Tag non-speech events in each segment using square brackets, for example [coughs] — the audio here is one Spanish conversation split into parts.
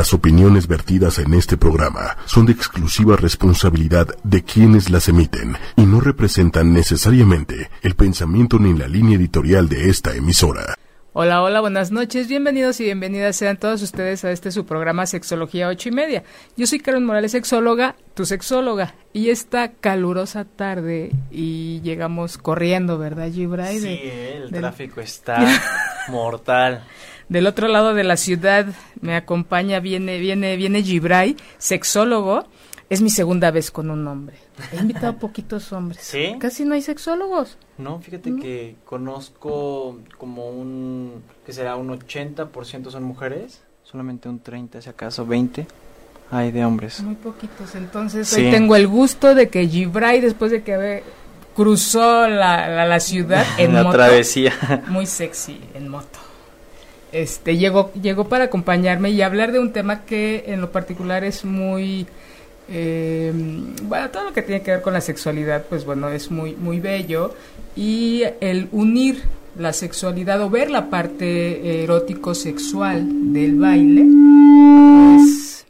Las opiniones vertidas en este programa son de exclusiva responsabilidad de quienes las emiten y no representan necesariamente el pensamiento ni la línea editorial de esta emisora. Hola, hola, buenas noches, bienvenidos y bienvenidas sean todos ustedes a este su programa Sexología 8 y media. Yo soy Karen Morales, sexóloga, tu sexóloga, y esta calurosa tarde y llegamos corriendo, ¿verdad, Gibray? Sí, el tráfico está [laughs] mortal. Del otro lado de la ciudad me acompaña, viene, viene, viene Gibray, sexólogo. Es mi segunda vez con un hombre. He invitado [laughs] poquitos hombres. ¿Sí? Casi no hay sexólogos. No, fíjate que conozco como un, que será un 80% son mujeres, solamente un 30, si acaso 20 hay de hombres. Muy poquitos. Entonces Sí. hoy tengo el gusto de que Gibray, después de que habe- cruzó la, la, la ciudad [laughs] en la moto, travesía. muy sexy en moto. Este llegó llegó para acompañarme y hablar de un tema que en lo particular es muy eh, bueno todo lo que tiene que ver con la sexualidad pues bueno es muy muy bello y el unir la sexualidad o ver la parte erótico sexual del baile pues,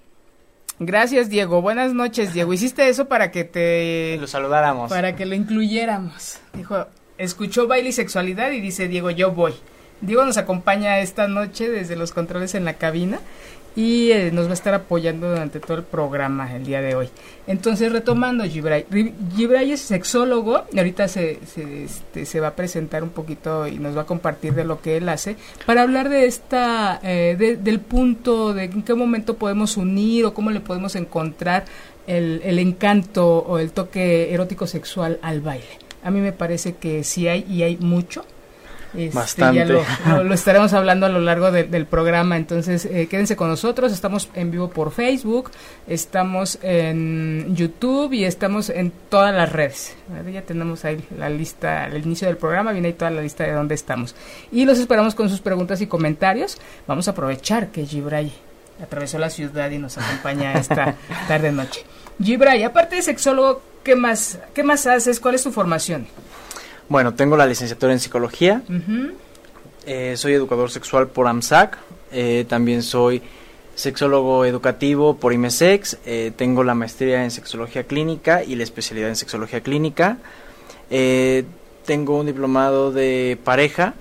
gracias Diego buenas noches Diego hiciste eso para que te Lo saludáramos. para que lo incluyéramos. Dijo, escuchó baile y sexualidad y dice Diego, yo voy. Diego nos acompaña esta noche desde los controles en la cabina y eh, nos va a estar apoyando durante todo el programa el día de hoy. Entonces, retomando, Gibray. Gibray es sexólogo y ahorita se, se, este, se va a presentar un poquito y nos va a compartir de lo que él hace para hablar de esta, eh, de- del punto de en qué momento podemos unir o cómo le podemos encontrar el, el encanto o el toque erótico sexual al baile. A mí me parece que sí hay y hay mucho. Este, Bastante. Ya lo, lo- lo estaremos hablando a lo largo de- del programa, entonces eh, quédense con nosotros. Estamos en vivo por Facebook, estamos en YouTube y estamos en todas las redes. ¿vale? Ya tenemos ahí la lista, al inicio del programa viene ahí toda la lista de dónde estamos. Y los esperamos con sus preguntas y comentarios. Vamos a aprovechar que Gibray atravesó la ciudad y nos acompaña esta [laughs] tarde noche. Gibray, aparte de sexólogo, ¿qué más, qué más haces? ¿Cuál es tu formación? Bueno, tengo la licenciatura en psicología, eh, soy educador sexual por AMSAC, eh, también soy sexólogo educativo por IMESEX, eh, tengo la maestría en sexología clínica y la especialidad en sexología clínica, eh, tengo un diplomado de pareja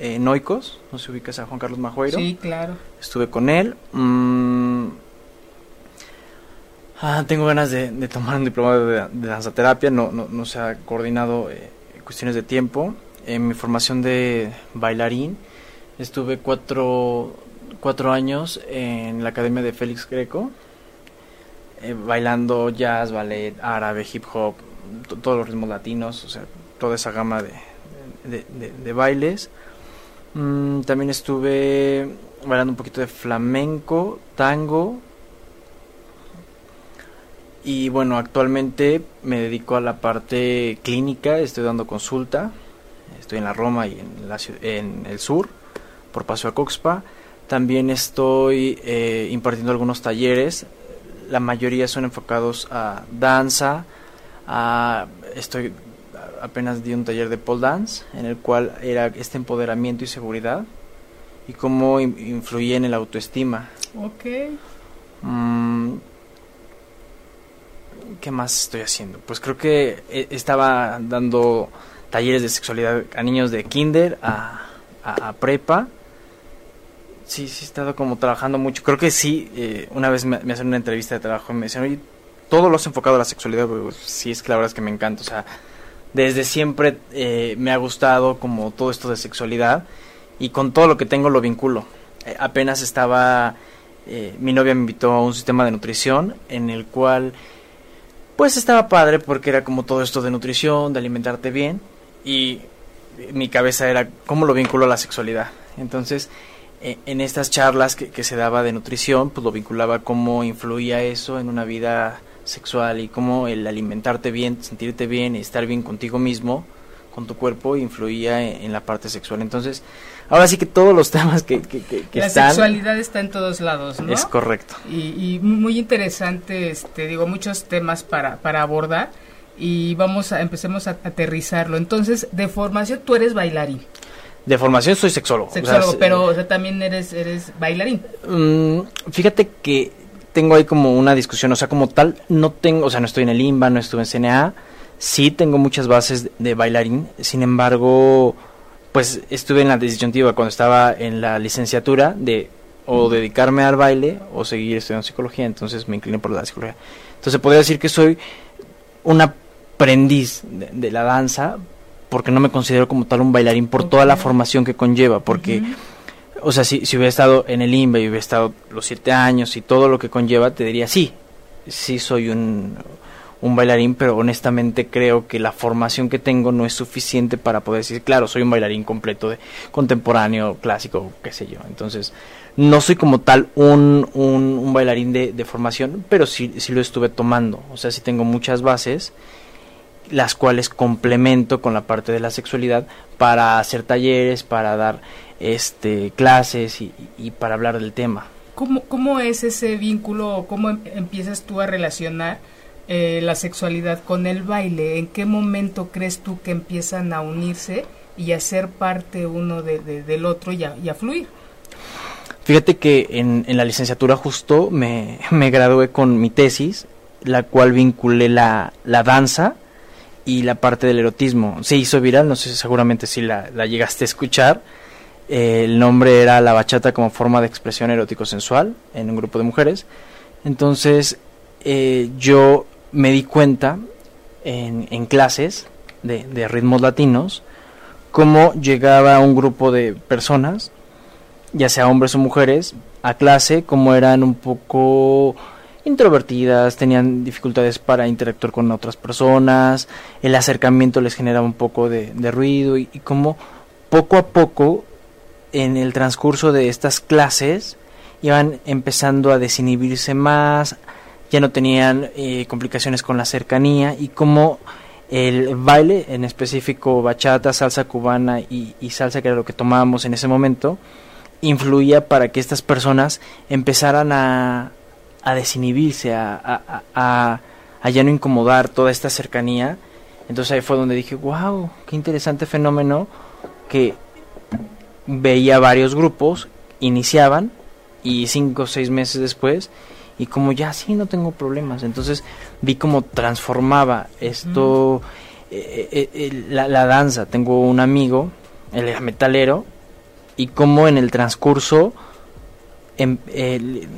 en Oikos, no sé si ubicas a Juan Carlos Majueiro. Sí, claro. estuve con él. Mm, ah, tengo ganas de, de tomar un diplomado de, de danzaterapia, no, no, no se ha coordinado eh, cuestiones de tiempo. En mi formación de bailarín estuve cuatro, cuatro años en la academia de Félix Greco, eh, bailando jazz, ballet, árabe, hip hop, to- todos los ritmos latinos, o sea, toda esa gama de, de- de- de bailes. Mm, también estuve bailando un poquito de flamenco, tango. Y bueno, actualmente me dedico a la parte clínica, estoy dando consulta. Estoy en la Roma y en, la en el sur, por Paseo a Coxpa. También estoy eh, impartiendo algunos talleres. La mayoría son enfocados a danza. A, estoy apenas di un taller de pole dance en el cual era este empoderamiento y seguridad y cómo in- influía en el autoestima. Ok. Mm, ¿Qué más estoy haciendo? Pues creo que eh, estaba dando talleres de sexualidad a niños de kinder, a, prepa. Sí, sí, he estado como trabajando mucho. Creo que sí, eh, una vez me, hacen una entrevista de trabajo y me decían, oye, todo lo has enfocado a la sexualidad, pero sí, es que la verdad es que me encanta. O sea, desde siempre eh, me ha gustado como todo esto de sexualidad y con todo lo que tengo lo vinculo. Eh, apenas estaba, eh, mi novia me invitó a un sistema de nutrición en el cual pues estaba padre porque era como todo esto de nutrición, de alimentarte bien y mi cabeza era cómo lo vinculo a la sexualidad. Entonces, eh, en estas charlas que, que se daba de nutrición, pues lo vinculaba cómo influía eso en una vida sexual y cómo el alimentarte bien, sentirte bien y estar bien contigo mismo, con tu cuerpo, influía en, en la parte sexual. Entonces, ahora sí que todos los [laughs] temas que, que, que- que la están... sexualidad está en todos lados, ¿no? Es correcto. y, y muy interesante, este, digo, muchos temas para, para abordar y vamos a empecemos a aterrizarlo. Entonces, de formación, tú eres bailarín. De formación soy sexólogo. Sexólogo, pero también eres, eres bailarín. Mm, fíjate que tengo ahí como una discusión, o sea, como tal, no tengo, o sea, no estoy en el IMBA, no estuve en CNA, sí tengo muchas bases de, bailarín, sin embargo, pues estuve en la disyuntiva cuando estaba en la licenciatura de o dedicarme al baile o seguir estudiando psicología, entonces me incliné por la psicología. Entonces podría decir que soy un aprendiz de, la danza porque no me considero como tal un bailarín por toda la formación que conlleva, porque o sea, si, si hubiera estado en el INBA y hubiera estado los siete años y todo lo que conlleva, te diría sí, sí soy un, un bailarín, pero honestamente creo que la formación que tengo no es suficiente para poder decir, claro, soy un bailarín completo de contemporáneo, clásico, qué sé yo. Entonces, no soy como tal un, un, un bailarín de, de, formación, pero sí, sí lo estuve tomando. O sea, sí tengo muchas bases, las cuales complemento con la parte de la sexualidad para hacer talleres, para dar este, clases y, para hablar del tema. ¿Cómo, ¿Cómo es ese vínculo cómo em, empiezas tú a relacionar eh, la sexualidad con el baile? ¿En qué momento crees tú que empiezan a unirse y a ser parte uno del otro y a, fluir? Fíjate que en, en la licenciatura justo me, [laughs] me, gradué con mi tesis, la cual vinculé la, la danza y la parte del erotismo. Se hizo viral, no sé seguramente si la, la llegaste a escuchar el nombre era La Bachata como forma de expresión erótico-sensual en un grupo de mujeres. Entonces eh, yo me di cuenta en, en clases de, ritmos latinos cómo llegaba un grupo de personas, ya sea hombres o mujeres, a clase, como eran un poco introvertidas, tenían dificultades para interactuar con otras personas, el acercamiento les generaba un poco de, ruido y, y como poco a poco en el transcurso de estas clases iban empezando a desinhibirse más, ya no tenían eh, complicaciones con la cercanía y como el baile, en específico bachata, salsa cubana y, salsa, que era lo que tomábamos en ese momento, influía para que estas personas empezaran a, a desinhibirse, a, a, a, ya no incomodar toda esta cercanía. Entonces ahí fue donde dije, wow, qué interesante fenómeno que veía varios grupos, iniciaban y cinco o seis meses después y como ya sí no tengo problemas, entonces vi cómo transformaba esto, eh, eh, eh, la, danza, tengo un amigo, él era metalero, y como en el transcurso em,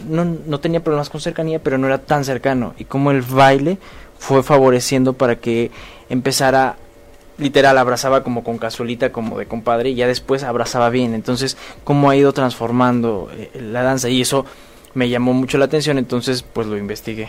no, no tenía problemas con cercanía, pero no era tan cercano, y como el baile fue favoreciendo para que empezara literal abrazaba como con casualita, como de compadre, y ya después abrazaba bien. Entonces, cómo ha ido transformando la danza, y eso me llamó mucho la atención, entonces pues lo investigué.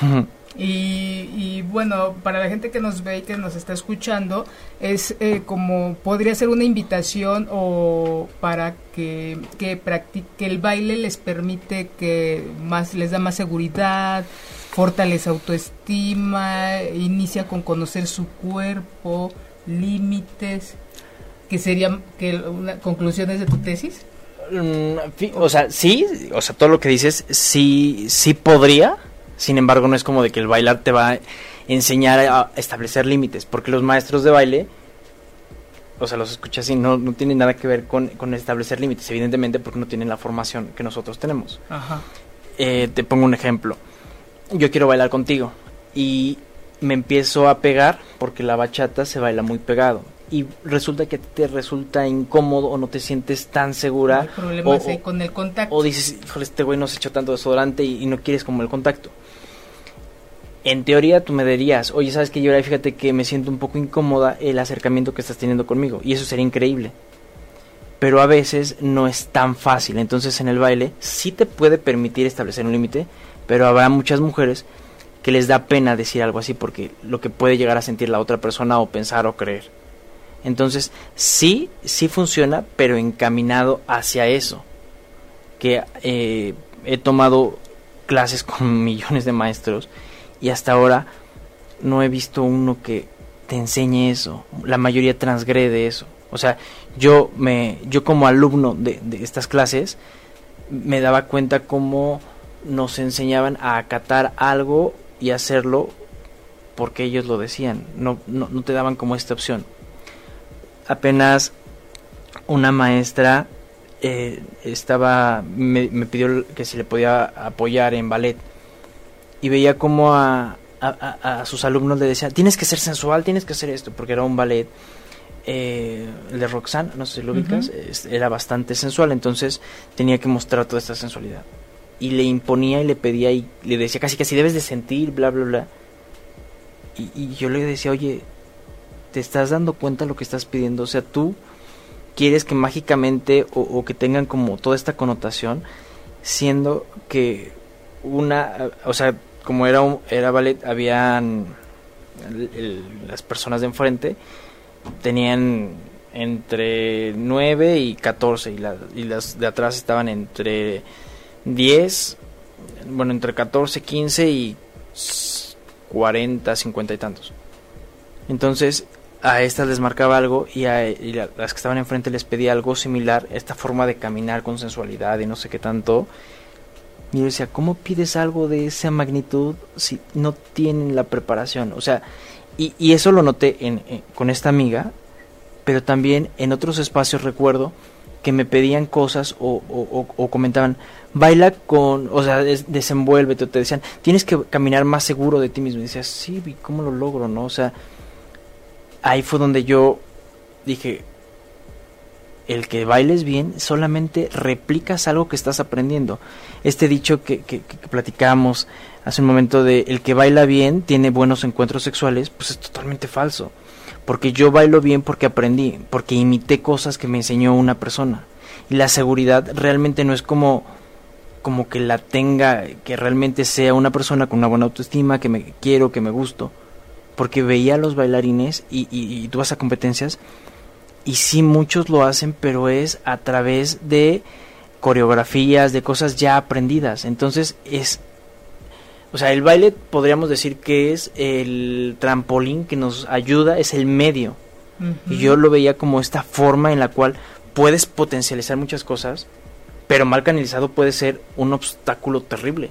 [laughs] Y, bueno, para la gente que nos ve y que nos está escuchando, es eh, como podría ser una invitación o para que, que practique el baile les permite que más les da más seguridad, fortalece autoestima, inicia con conocer su cuerpo, límites, que serían que conclusiones de tu tesis. Mm, o sea, sí, o sea, todo lo que dices sí sí podría, sin embargo no es como de que el bailar te va a enseñar a establecer límites, porque los maestros de baile o sea, los escuchas y no, no tienen nada que ver con, con establecer límites, evidentemente porque no tienen la formación que nosotros tenemos. Ajá. Eh, te pongo un ejemplo yo quiero bailar contigo. Y me empiezo a pegar porque la bachata se baila muy pegado. Y resulta que te resulta incómodo o no te sientes tan segura. o, con el contacto. O dices, híjole, este güey no se echó tanto desodorante y, y, no quieres como el contacto. En teoría tú me dirías, oye, ¿sabes que Yo fíjate que me siento un poco incómoda el acercamiento que estás teniendo conmigo. Y eso sería increíble. Pero a veces no es tan fácil. Entonces en el baile sí te puede permitir establecer un límite, pero habrá muchas mujeres que les da pena decir algo así porque lo que puede llegar a sentir la otra persona o pensar o creer. Entonces, sí, sí funciona, pero encaminado hacia eso. Que eh, he tomado clases [laughs] con millones de maestros y hasta ahora no he visto uno que te enseñe eso. La mayoría transgrede eso. O sea, yo me, yo como alumno de, estas clases me daba cuenta cómo nos enseñaban a acatar algo y hacerlo porque ellos lo decían, no, no, te daban como esta opción. Apenas una maestra eh, estaba me, me, pidió que si le podía apoyar en ballet. Y veía como a, a, a, sus alumnos le decía tienes que ser sensual tienes que hacer esto porque era un ballet eh, el de Roxanne no sé si lo ubicas uh -huh. era bastante sensual entonces tenía que mostrar toda esta sensualidad. Y le imponía y le pedía y le decía casi que así debes de sentir bla bla bla. Y, y yo le decía oye te estás dando cuenta de lo que estás pidiendo o sea tú quieres que mágicamente o, que tengan como toda esta connotación, siendo que una, o sea, como era un, era ballet, habían las personas de enfrente tenían entre 9 y 14 y, y las de atrás estaban entre 10, bueno, entre 14, 15 y 40, 50 y tantos. Entonces, a estas les marcaba algo y a, las que estaban enfrente les pedía algo similar, esta forma de caminar con sensualidad y no sé qué tanto. Y yo decía, ¿cómo pides algo de esa magnitud si no tienen la preparación? O sea, y, y eso lo noté en, con esta amiga, pero también en otros espacios recuerdo que me pedían cosas o comentaban, baila con, o sea, des, desenvuélvete, o te decían, tienes que caminar más seguro de ti mismo. Y decías, sí, ¿cómo lo logro? no O sea, ahí fue donde yo dije, el que bailes bien solamente replicas algo que estás aprendiendo. Este dicho que, que, que platicamos hace un momento de el que baila bien tiene buenos encuentros sexuales, pues es totalmente falso. Porque yo bailo bien porque aprendí, porque imité cosas que me enseñó una persona. Y la seguridad realmente no es como como que la tenga, que realmente sea una persona con una buena autoestima, que me quiero, que me gusto porque veía a los bailarines y, y, y, tú vas a competencias y sí muchos lo hacen, pero es a través de coreografías, de cosas ya aprendidas. Entonces es, o sea, el baile podríamos decir que es el trampolín que nos ayuda, es el medio. Uh -huh. Y yo lo veía como esta forma en la cual puedes potencializar muchas cosas, pero mal canalizado puede ser un obstáculo terrible.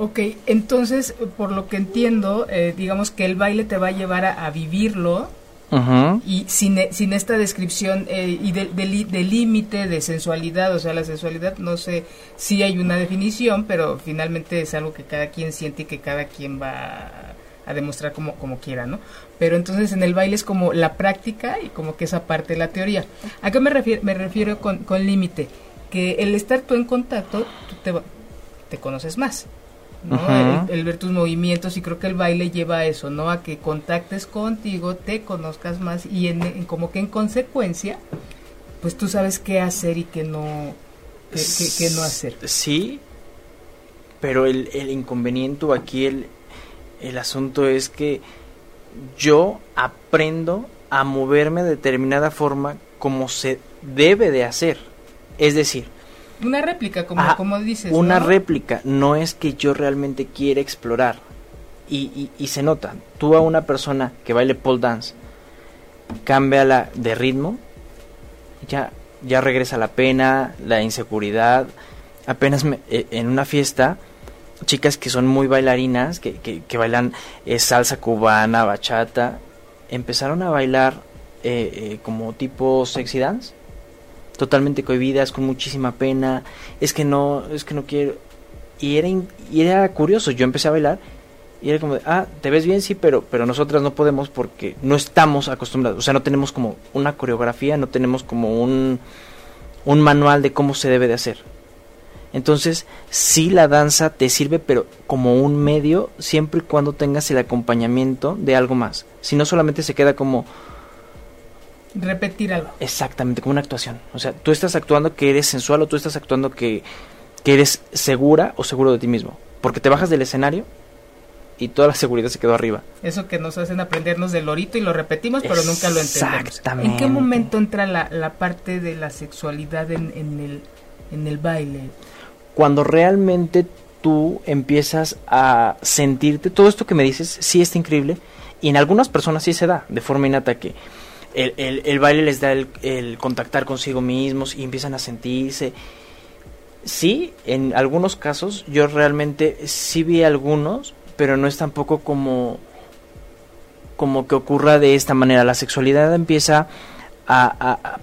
Ok, entonces, por lo que entiendo, eh, digamos que el baile te va a llevar a, a vivirlo uh -huh. y sin, sin, esta descripción eh, y de, de, de, límite de sensualidad, o sea, la sensualidad, no sé si hay una definición, pero finalmente es algo que cada quien siente y que cada quien va a, a demostrar como, como quiera, ¿no? Pero entonces en el baile es como la práctica y como que esa parte de la teoría. ¿A qué me refiero, me refiero con, con límite? Que el estar tú en contacto, tú te, te conoces más. ¿No? Uh -huh. el, el, ver tus movimientos y creo que el baile lleva a eso, ¿no? A que contactes contigo, te conozcas más y en, en como que en consecuencia, pues tú sabes qué hacer y qué no, qué, qué, qué no hacer. Sí, pero el, el inconveniente aquí, el, el asunto es que yo aprendo a moverme de determinada forma como se debe de hacer. Es decir, una réplica, como, como dices. Una ¿no? réplica, no es que yo realmente quiera explorar. Y, y, y, se nota, tú a una persona que baile pole dance, cámbiala de ritmo, ya, ya regresa la pena, la inseguridad. Apenas me, eh, en una fiesta, chicas que son muy bailarinas, que, que, que bailan eh, salsa cubana, bachata, empezaron a bailar eh, eh como tipo sexy dance totalmente cohibidas, con muchísima pena, es que no, es que no quiero. Y era, y era curioso, yo empecé a bailar y era como de, ah, te ves bien, sí, pero, pero nosotras no podemos porque no estamos acostumbrados, o sea, no tenemos como una coreografía, no tenemos como un, un manual de cómo se debe de hacer. Entonces, sí la danza te sirve, pero como un medio, siempre y cuando tengas el acompañamiento de algo más. Si no solamente se queda como, repetir algo. Exactamente, como una actuación. O sea, tú estás actuando que eres sensual o tú estás actuando que, que eres segura o seguro de ti mismo. Porque te bajas del escenario y toda la seguridad se quedó arriba. Eso que nos hacen aprendernos del lorito y lo repetimos, pero nunca lo entendemos. Exactamente. ¿En qué momento entra la, la parte de la sexualidad en, en, el, en el baile? Cuando realmente tú empiezas a sentirte, todo esto que me dices sí está increíble, y en algunas personas sí se da, de forma innata que el, el, el, baile les da el, el, contactar consigo mismos y empiezan a sentirse. Sí, en algunos casos yo realmente sí vi algunos, pero no es tampoco como como que ocurra de esta manera. La sexualidad empieza a, a,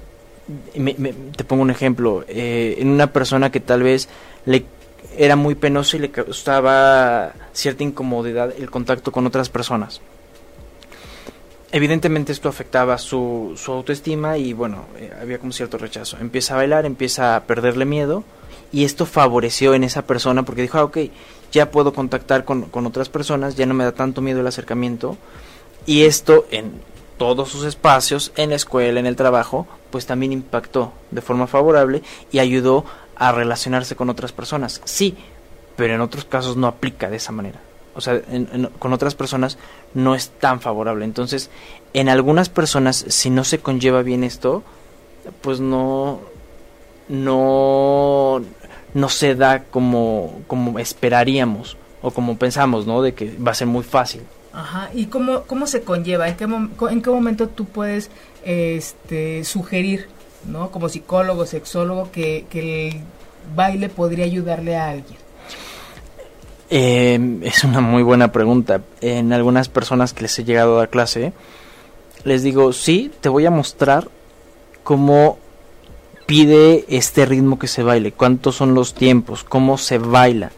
te pongo un ejemplo, eh, en una persona que tal vez le era muy penoso y le causaba cierta incomodidad el contacto con otras personas. Evidentemente esto afectaba su, su autoestima y bueno, eh, había como cierto rechazo. Empieza a bailar, empieza a perderle miedo y esto favoreció en esa persona porque dijo, ah, ok, ya puedo contactar con, con otras personas, ya no me da tanto miedo el acercamiento y esto en todos sus espacios, en la escuela, en el trabajo, pues también impactó de forma favorable y ayudó a relacionarse con otras personas. Sí, pero en otros casos no aplica de esa manera. O sea, con otras personas no es tan favorable. Entonces, en algunas personas, si no se conlleva bien esto, pues no, no, no se da como, como esperaríamos o como pensamos, ¿no? De que va a ser muy fácil. Ajá, ¿y cómo, cómo se conlleva? ¿En qué, ¿En qué momento tú puedes este, sugerir, ¿no? Como psicólogo, sexólogo, que el baile podría ayudarle a alguien? Eh, es una muy buena pregunta. En algunas personas que les he llegado a dar clase, les digo, sí, te voy a mostrar cómo pide este ritmo que se baile, cuántos son los tiempos, cómo se baila.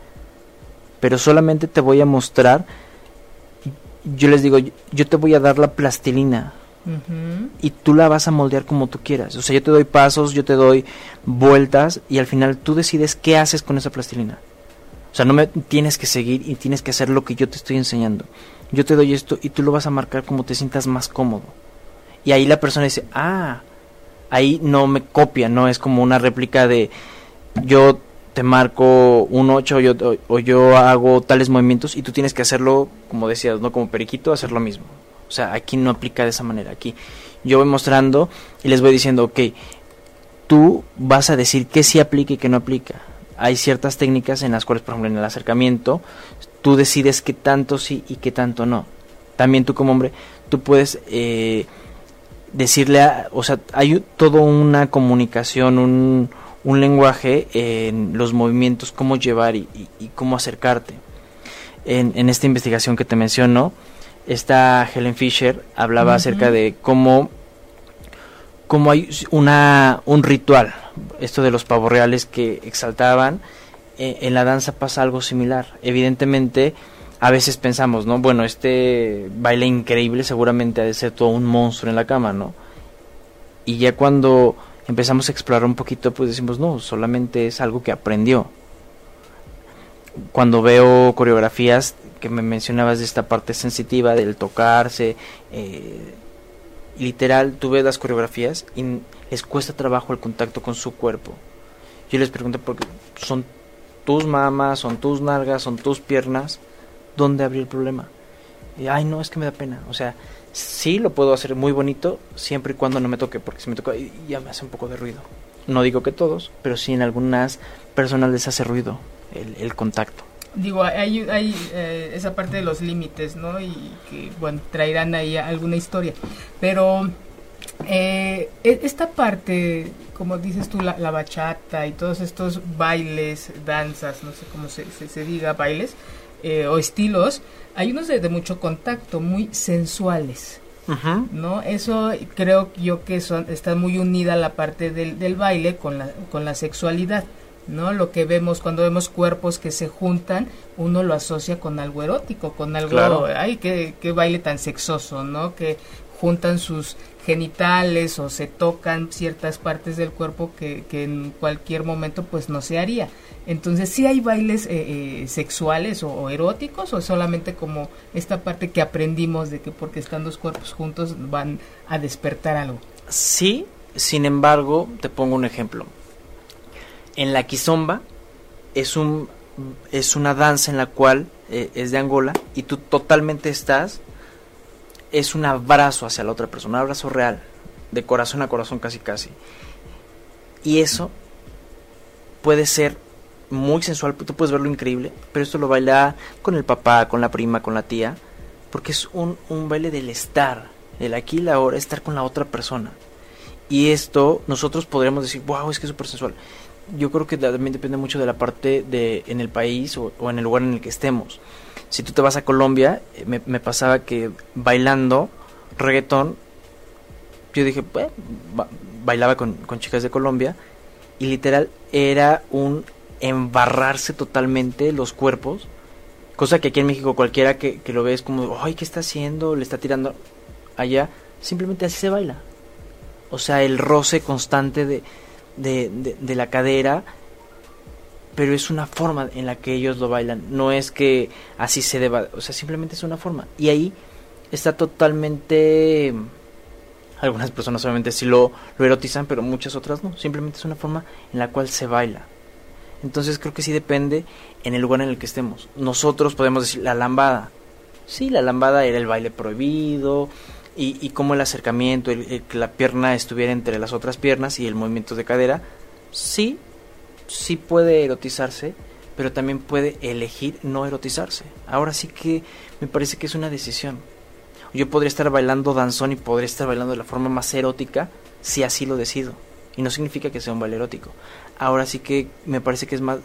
Pero solamente te voy a mostrar yo les digo, yo te voy a dar la plastilina y tú la vas a moldear como tú quieras. O sea, yo te doy pasos, yo te doy vueltas y al final tú decides qué haces con esa plastilina. O sea, no me tienes que seguir y tienes que hacer lo que yo te estoy enseñando. Yo te doy esto y tú lo vas a marcar como te sientas más cómodo. Y ahí la persona dice, ah, ahí no me copia, no es como una réplica de yo te marco un 8 o yo, hago tales movimientos y tú tienes que hacerlo, como decías, no como periquito, hacer lo mismo. O sea, aquí no aplica de esa manera. Aquí yo voy mostrando y les voy diciendo, ok, tú vas a decir qué sí aplica y qué no aplica. Hay ciertas técnicas en las cuales, por ejemplo, en el acercamiento, tú decides qué tanto sí y qué tanto no. También tú como hombre, tú puedes eh, decirle, a, o sea, hay toda una comunicación, un un lenguaje en los movimientos, cómo llevar y, cómo acercarte. En, esta investigación que te menciono, esta Helen Fisher hablaba acerca de cómo, cómo hay una, un ritual, esto de los pavos reales que exaltaban, eh, en la danza pasa algo similar. Evidentemente, a veces pensamos, ¿no? Bueno, este baile increíble seguramente ha de ser todo un monstruo en la cama, ¿no? Y ya cuando empezamos a explorar un poquito, pues decimos, no, solamente es algo que aprendió. Cuando veo coreografías que me mencionabas de esta parte sensitiva, del tocarse, eh, literal, tú ves las coreografías y les cuesta trabajo el contacto con su cuerpo. Yo les pregunto, porque son tus mamas, son tus nalgas, son tus piernas, ¿dónde habría el problema? Y, ay, no, es que me da pena. O sea, sí lo puedo hacer muy bonito siempre y cuando no me toque, porque si me toca ya me hace un poco de ruido. No digo que todos, pero sí en algunas personas les hace ruido el, contacto. Digo, hay, hay eh, esa parte de los límites, ¿no? Y que, bueno, traerán ahí alguna historia. Pero eh, e, esta parte, como dices tú, la, bachata y todos estos bailes, danzas, no sé cómo se, se, diga, bailes eh, o estilos, hay unos de, mucho contacto, muy sensuales. ¿No? Eso creo yo que son, está muy unida la parte del, del baile con la, con la sexualidad. ¿No? Lo que vemos cuando vemos cuerpos que se juntan, uno lo asocia con algo erótico, con algo, ay, qué, qué baile tan sexoso, ¿no? Que juntan sus genitales o se tocan ciertas partes del cuerpo que, que en cualquier momento pues no se haría. Entonces, ¿sí hay bailes eh, eh, sexuales o, eróticos o solamente como esta parte que aprendimos de que porque están dos cuerpos juntos van a despertar algo? Sí, sin embargo, te pongo un ejemplo. En la quizomba es, un, es una danza en la cual eh, es de Angola y tú totalmente estás, es un abrazo hacia la otra persona, un abrazo real, de corazón a corazón casi casi. Y eso puede ser muy sensual, tú puedes verlo increíble, pero esto lo baila con el papá, con la prima, con la tía, porque es un, un baile del estar, el aquí y la ahora, estar con la otra persona. Y esto nosotros podríamos decir, wow, es que es súper sensual. Yo creo que también depende mucho de la parte de en el país o, en el lugar en el que estemos. Si tú te vas a Colombia, eh, me, me pasaba que bailando reggaetón yo dije, pues, bailaba con, con chicas de Colombia y literal era un embarrarse totalmente los cuerpos. Cosa que aquí en México cualquiera que, que lo ve es como, ay, ¿qué está haciendo? Le está tirando allá. Simplemente así se baila. O sea, el roce constante de, de, de, la cadera. Pero es una forma en la que ellos lo bailan. No es que así se deba. O sea, simplemente es una forma. Y ahí está totalmente... Algunas personas obviamente sí lo, lo erotizan, pero muchas otras no. Simplemente es una forma en la cual se baila. Entonces creo que sí depende en el lugar en el que estemos. Nosotros podemos decir la lambada. Sí, la lambada era el baile prohibido y, y como el acercamiento, el, que la pierna estuviera entre las otras piernas y el movimiento de cadera, sí, sí puede erotizarse, pero también puede elegir no erotizarse. Ahora sí que me parece que es una decisión. Yo podría estar bailando danzón y podría estar bailando de la forma más erótica si así lo decido. Y no significa que sea un baile erótico. Ahora sí que me parece que es más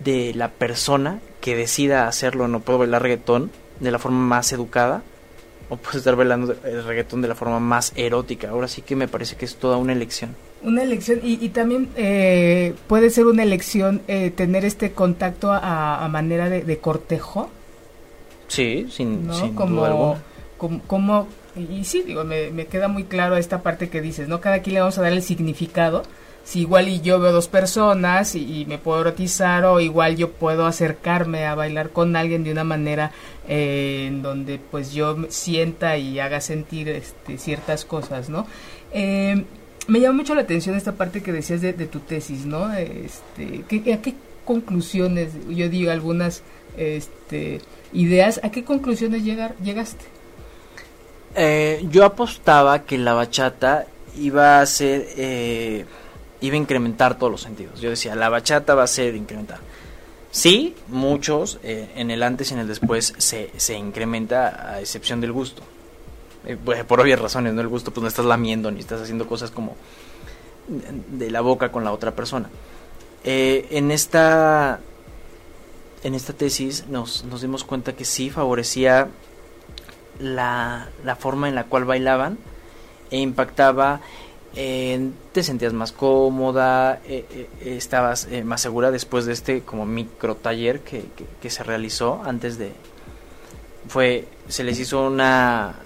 de la persona que decida hacerlo. No puedo bailar reggaetón de la forma más educada o puedo estar bailando el reggaetón de la forma más erótica. Ahora sí que me parece que es toda una elección. Una elección y, también eh, puede ser una elección eh, tener este contacto a, manera de, cortejo. Sí, sin, como, Como, y sí, digo, me, me queda muy claro esta parte que dices, ¿no? Cada quien le vamos a dar el significado si igual y yo veo dos personas y, me puedo erotizar o igual yo puedo acercarme a bailar con alguien de una manera eh, en donde pues yo sienta y haga sentir este, ciertas cosas, ¿no? Eh, me llama mucho la atención esta parte que decías de, tu tesis, ¿no? Este, ¿qué, ¿A qué conclusiones, yo digo algunas este, ideas, a qué conclusiones llegar, llegaste? Eh, yo apostaba que la bachata iba a ser iba a incrementar todos los sentidos. Yo decía, la bachata va a ser incrementada. Sí, muchos, eh, en el antes y en el después se, se incrementa a excepción del gusto. Eh, pues, por obvias razones, ¿no? El gusto, pues no estás lamiendo ni estás haciendo cosas como de la boca con la otra persona. Eh, en esta en esta tesis nos, nos dimos cuenta que sí favorecía la, la forma en la cual bailaban e impactaba te sentías más cómoda, eh, eh, estabas eh, más segura después de este como micro taller que, que, se realizó antes de fue se les hizo una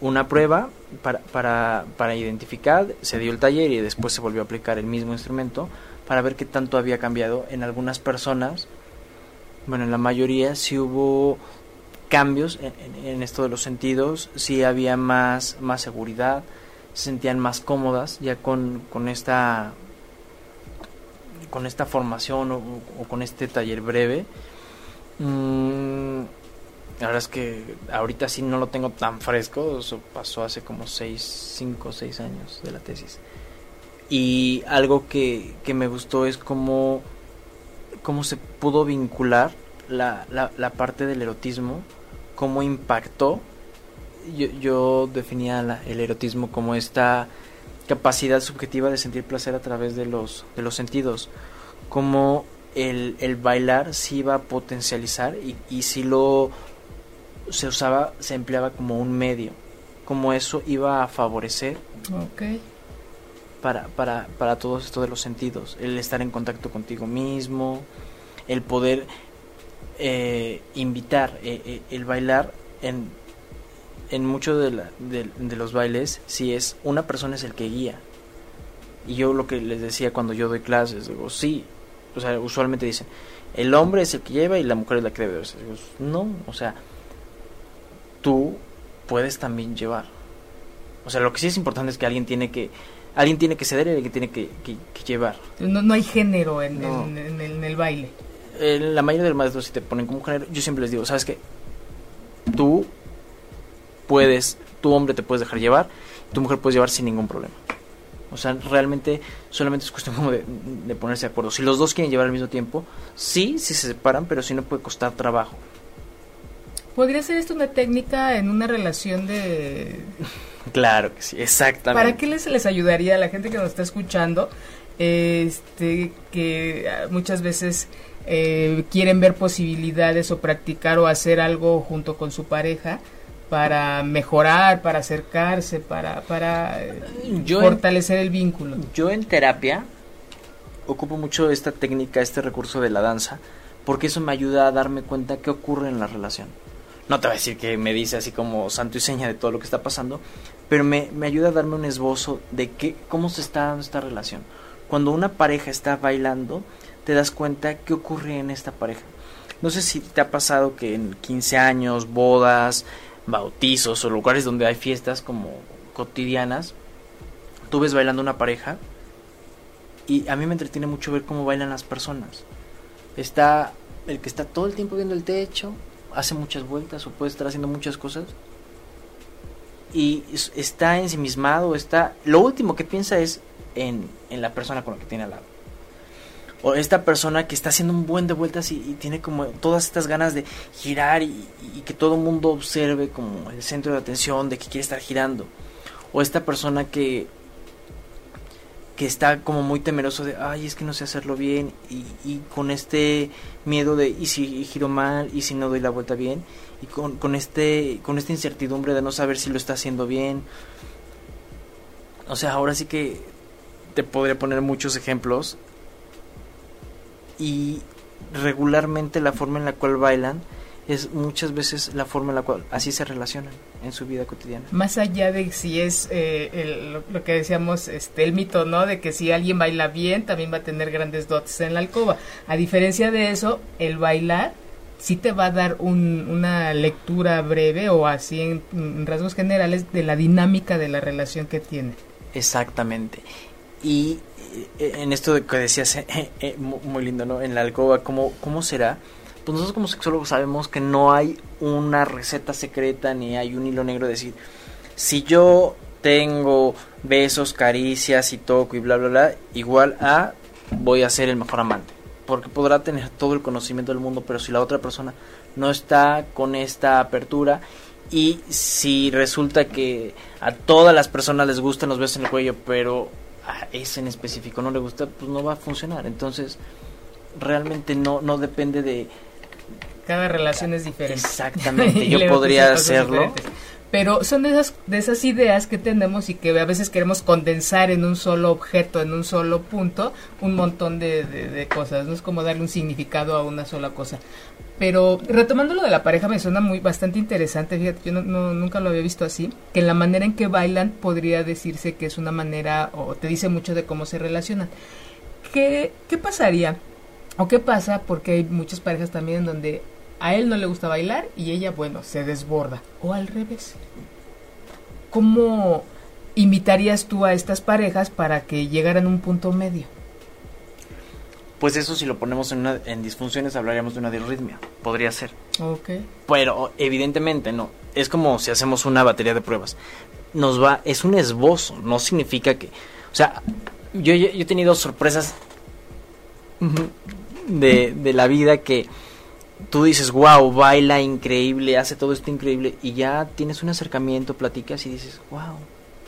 una prueba para, para, para identificar, se dio el taller y después se volvió a aplicar el mismo instrumento para ver qué tanto había cambiado en algunas personas. Bueno, en la mayoría sí hubo cambios en, en esto de los sentidos, sí había más, más seguridad, se sentían más cómodas ya con, con esta con esta formación o, con este taller breve. Mm, la verdad es que ahorita sí no lo tengo tan fresco eso pasó hace como 6, 5 o 6 años de la tesis. Y algo que, que me gustó es cómo, cómo se pudo vincular la, la, la parte del erotismo cómo impactó yo, yo definía el erotismo como esta capacidad subjetiva de sentir placer a través de los, de los sentidos, como el, el bailar sí iba a potencializar y, y si lo se usaba, se empleaba como un medio, como eso iba a favorecer para, para, para todo esto de los sentidos, el estar en contacto contigo mismo, el poder eh, invitar, eh, eh, el bailar en en muchos de, de, los bailes, si es una persona es el que guía. Y yo lo que les decía cuando yo doy clases, digo, sí, o sea, usualmente dicen, el hombre es el que lleva y la mujer es la que debe. Digo, no, o sea, tú puedes también llevar. O sea, lo que sí es importante es que alguien tiene que alguien tiene que ceder y alguien tiene que, que, llevar. No, no hay género en, en, en, el, baile. la mayoría de los maestros si te ponen como género, yo siempre les digo, ¿sabes qué? Tú puedes, tu hombre te puedes dejar llevar, tu mujer puedes llevar sin ningún problema. O sea, realmente solamente es cuestión como de, ponerse de acuerdo. Si los dos quieren llevar al mismo tiempo, sí, sí se separan, pero sí no puede costar trabajo. ¿Podría ser esto una técnica en una relación de... claro que sí, exactamente. ¿Para qué les, les ayudaría a la gente que nos está escuchando? Este, que muchas veces eh, quieren ver posibilidades o practicar o hacer algo junto con su pareja para mejorar, para acercarse, para, para eh, fortalecer el vínculo. Yo en terapia ocupo mucho esta técnica, este recurso de la danza, porque eso me ayuda a darme cuenta qué ocurre en la relación. No te voy a decir que me dice así como santo y seña de todo lo que está pasando, pero me, me ayuda a darme un esbozo de qué, cómo se está dando esta relación. Cuando una pareja está bailando, te das cuenta qué ocurre en esta pareja. No sé si te ha pasado que en 15 años, bodas, bautizos o lugares donde hay fiestas como cotidianas, tú ves bailando una pareja y a mí me entretiene mucho ver cómo bailan las personas. Está el que está todo el tiempo viendo el techo, hace muchas vueltas o puede estar haciendo muchas cosas y está ensimismado, está lo último que piensa es en, en la persona con la que tiene al lado o esta persona que está haciendo un buen de vueltas y, tiene como todas estas ganas de girar y, que todo el mundo observe como el centro de atención de que quiere estar girando. O esta persona que que está como muy temeroso de ay es que no sé hacerlo bien y, y con este miedo de y si giro mal y si no doy la vuelta bien y con, con este con esta incertidumbre de no saber si lo está haciendo bien. O sea ahora sí que te podría poner muchos ejemplos y regularmente la forma en la cual bailan es muchas veces la forma en la cual así se relacionan en su vida cotidiana. Más allá de si es eh, lo, que decíamos, este, el mito, ¿no? De que si alguien baila bien, también va a tener grandes dotes en la alcoba. A diferencia de eso, el bailar sí te va a dar una lectura breve o así en rasgos generales de la dinámica de la relación que tiene. Exactamente. Y en esto de que decías, eh, eh, muy lindo, ¿no? En la alcoba, ¿cómo, ¿cómo será? Pues nosotros como sexólogos sabemos que no hay una receta secreta ni hay un hilo negro de decir, si yo tengo besos, caricias y toco y bla, bla, bla, igual a voy a ser el mejor amante. Porque podrá tener todo el conocimiento del mundo, pero si la otra persona no está con esta apertura y si resulta que a todas las personas les gustan los besos en el cuello, pero a ese en específico no le gusta, pues no va a funcionar. Entonces, realmente no, no depende de... Cada relación es diferente. Exactamente, [laughs] yo podría hacerlo. Pero son de esas, de esas ideas que tenemos y que a veces queremos condensar en un solo objeto, en un solo punto, un montón de, de cosas. No es como darle un significado a una sola cosa. Pero retomando lo de la pareja me suena muy bastante interesante, fíjate, yo no, nunca lo había visto así, que la manera en que bailan podría decirse que es una manera o te dice mucho de cómo se relacionan. ¿Qué, qué pasaría? ¿O qué pasa? Porque hay muchas parejas también en donde a él no le gusta bailar y ella, bueno, se desborda. O al revés. ¿Cómo invitarías tú a estas parejas para que llegaran a un punto medio? Pues eso si lo ponemos en, una, en disfunciones hablaríamos de una disritmia. Podría ser. Ok. Pero evidentemente no. Es como si hacemos una batería de pruebas. Nos va, es un esbozo, no significa que... O sea, yo, yo, he tenido sorpresas de, de la vida que tú dices, wow, baila increíble, hace todo esto increíble, y ya tienes un acercamiento, platicas y dices, wow,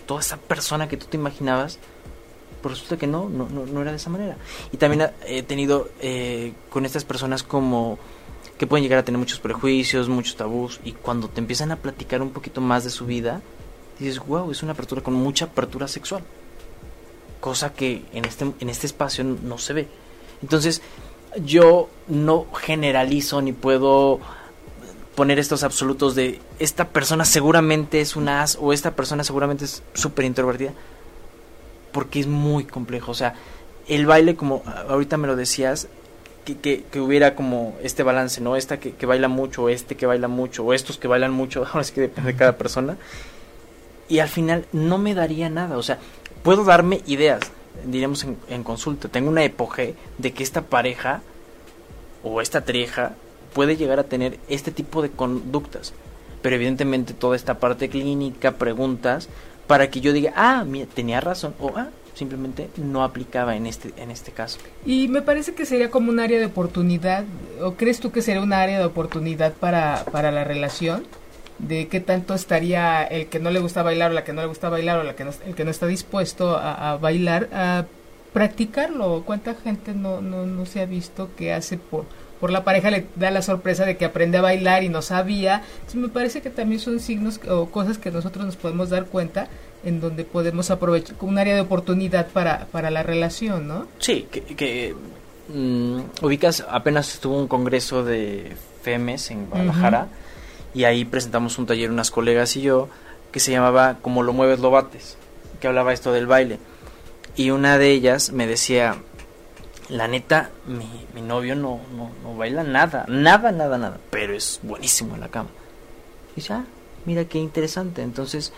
toda esa persona que tú te imaginabas pero resulta que no, no, no, era de esa manera. Y también he tenido eh, con estas personas como que pueden llegar a tener muchos prejuicios, muchos tabús, y cuando te empiezan a platicar un poquito más de su vida, dices, wow, es una apertura con mucha apertura sexual. Cosa que en este, en este espacio no se ve. Entonces, yo no generalizo ni puedo poner estos absolutos de esta persona seguramente es una as o esta persona seguramente es súper introvertida porque es muy complejo. O sea, el baile, como ahorita me lo decías, que, que, hubiera como este balance, ¿no? Esta que, baila mucho, este que baila mucho, o estos que bailan mucho, [laughs] ahora es que depende de cada persona. Y al final no me daría nada, o sea, puedo darme ideas, diríamos en, consulta, tengo una epoge de que esta pareja o esta trieja puede llegar a tener este tipo de conductas, pero evidentemente toda esta parte clínica, preguntas, para que yo diga, ah, mira, tenía razón, o ah, simplemente no aplicaba en este, en este caso. Y me parece que sería como un área de oportunidad, o crees tú que sería un área de oportunidad para, para la relación? de qué tanto estaría el que no le gusta bailar o la que no le gusta bailar o la que el que no está dispuesto a, bailar a practicarlo cuánta gente no, no, no se ha visto que hace por por la pareja le da la sorpresa de que aprende a bailar y no sabía. Entonces me parece que también son signos o cosas que nosotros nos podemos dar cuenta en donde podemos aprovechar como un área de oportunidad para, para la relación, ¿no? Sí, que, que mm, ubicas, apenas estuvo un congreso de FEMES en Guadalajara y ahí presentamos un taller unas colegas y yo que se llamaba Como lo mueves lo bates, que hablaba esto del baile. Y una de ellas me decía, la neta, mi, mi novio no, no, no baila nada, nada, nada, nada, pero es buenísimo en la cama. Y dice, ah, mira qué interesante. Entonces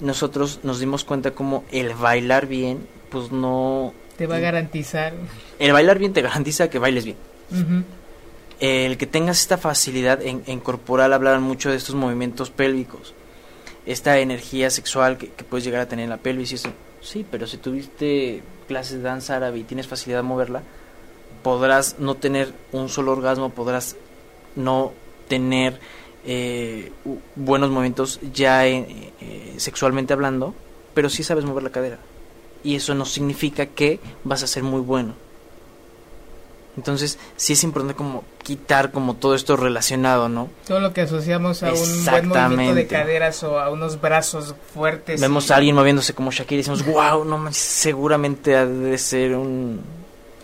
nosotros nos dimos cuenta como el bailar bien, pues no... Te va a garantizar. El bailar bien te garantiza que bailes bien. El que tengas esta facilidad en, en corporal, hablaban mucho de estos movimientos pélvicos, esta energía sexual que, que puedes llegar a tener en la pelvis y eso. Sí, pero si tuviste clases de danza árabe y tienes facilidad de moverla, podrás no tener un solo orgasmo, podrás no tener eh, buenos movimientos ya eh, eh, sexualmente hablando, pero sí sabes mover la cadera. Y eso no significa que vas a ser muy bueno. Entonces, sí es importante como quitar como todo esto relacionado, ¿no? Todo lo que asociamos a un buen movimiento de caderas o a unos brazos fuertes. Vemos y- a alguien moviéndose como Shakira y decimos, wow, no seguramente ha de ser un...